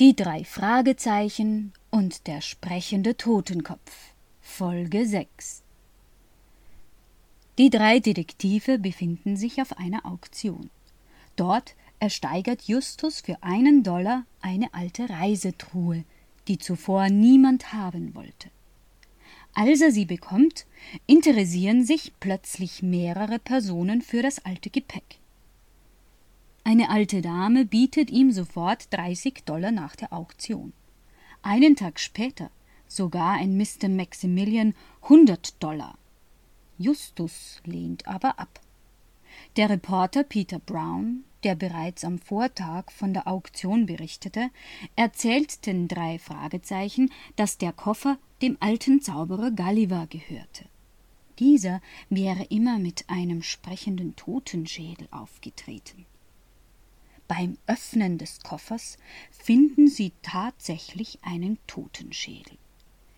Die drei Fragezeichen und der sprechende Totenkopf Folge 6 Die drei Detektive befinden sich auf einer Auktion. Dort ersteigert Justus für einen Dollar eine alte Reisetruhe, die zuvor niemand haben wollte. Als er sie bekommt, interessieren sich plötzlich mehrere Personen für das alte Gepäck. Eine alte Dame bietet ihm sofort 30 Dollar nach der Auktion. Einen Tag später sogar ein Mr. Maximilian 100 Dollar. Justus lehnt aber ab. Der Reporter Peter Brown, der bereits am Vortag von der Auktion berichtete, erzählt den drei Fragezeichen, dass der Koffer dem alten Zauberer Gulliver gehörte. Dieser wäre immer mit einem sprechenden Totenschädel aufgetreten. Beim Öffnen des Koffers finden sie tatsächlich einen Totenschädel.